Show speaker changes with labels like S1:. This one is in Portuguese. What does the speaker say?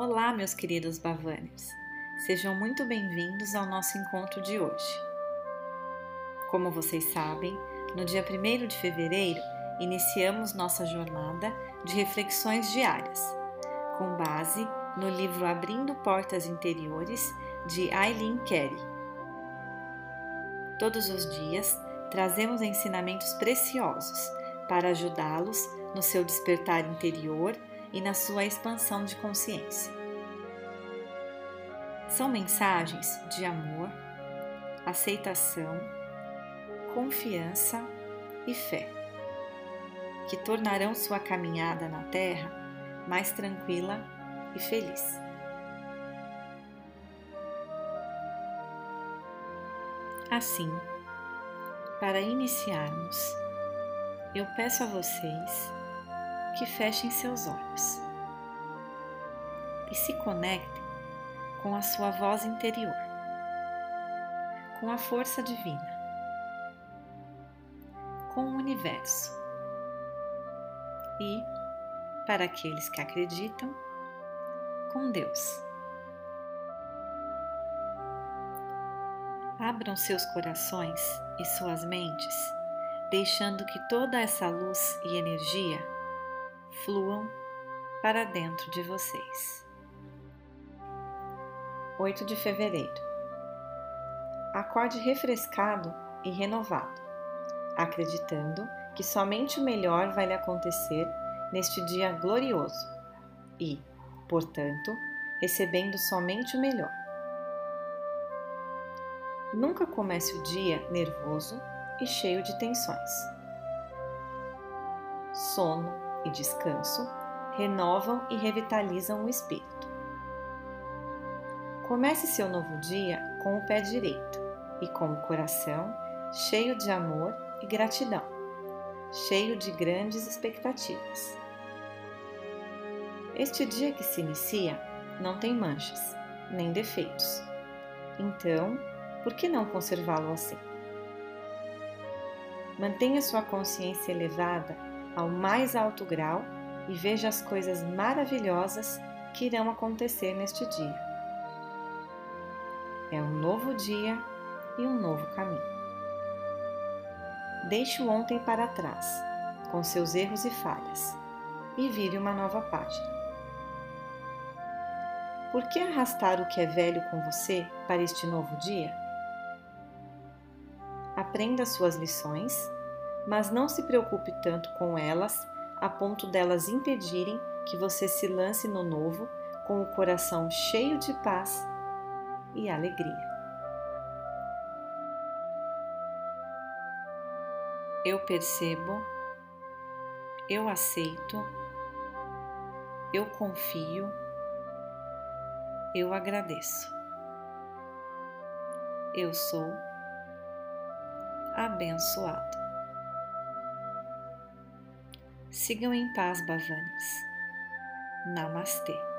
S1: Olá, meus queridos Bavâners! Sejam muito bem-vindos ao nosso encontro de hoje. Como vocês sabem, no dia 1 de fevereiro iniciamos nossa jornada de reflexões diárias, com base no livro Abrindo Portas Interiores de Eileen Carey. Todos os dias trazemos ensinamentos preciosos para ajudá-los no seu despertar interior e na sua expansão de consciência. São mensagens de amor, aceitação, confiança e fé, que tornarão sua caminhada na Terra mais tranquila e feliz. Assim, para iniciarmos, eu peço a vocês que fechem seus olhos e se conectem com a sua voz interior, com a força divina, com o universo e, para aqueles que acreditam, com Deus. Abram seus corações e suas mentes, deixando que toda essa luz e energia fluam para dentro de vocês. 8 de fevereiro. Acorde refrescado e renovado, acreditando que somente o melhor vai lhe acontecer neste dia glorioso e, portanto, recebendo somente o melhor. Nunca comece o dia nervoso e cheio de tensões. Sono e descanso renovam e revitalizam o espírito. Comece seu novo dia com o pé direito e com o coração cheio de amor e gratidão, cheio de grandes expectativas. Este dia que se inicia não tem manchas, nem defeitos. Então, por que não conservá-lo assim? Mantenha sua consciência elevada ao mais alto grau e veja as coisas maravilhosas que irão acontecer neste dia. É um novo dia e um novo caminho. Deixe o ontem para trás, com seus erros e falhas, e vire uma nova página. Por que arrastar o que é velho com você para este novo dia? Aprenda suas lições, mas não se preocupe tanto com elas a ponto delas impedirem que você se lance no novo com o coração cheio de paz e alegria. Eu percebo, eu aceito, eu confio, eu agradeço. Eu sou abençoado. Sigam em paz, Bavanes. Namastê.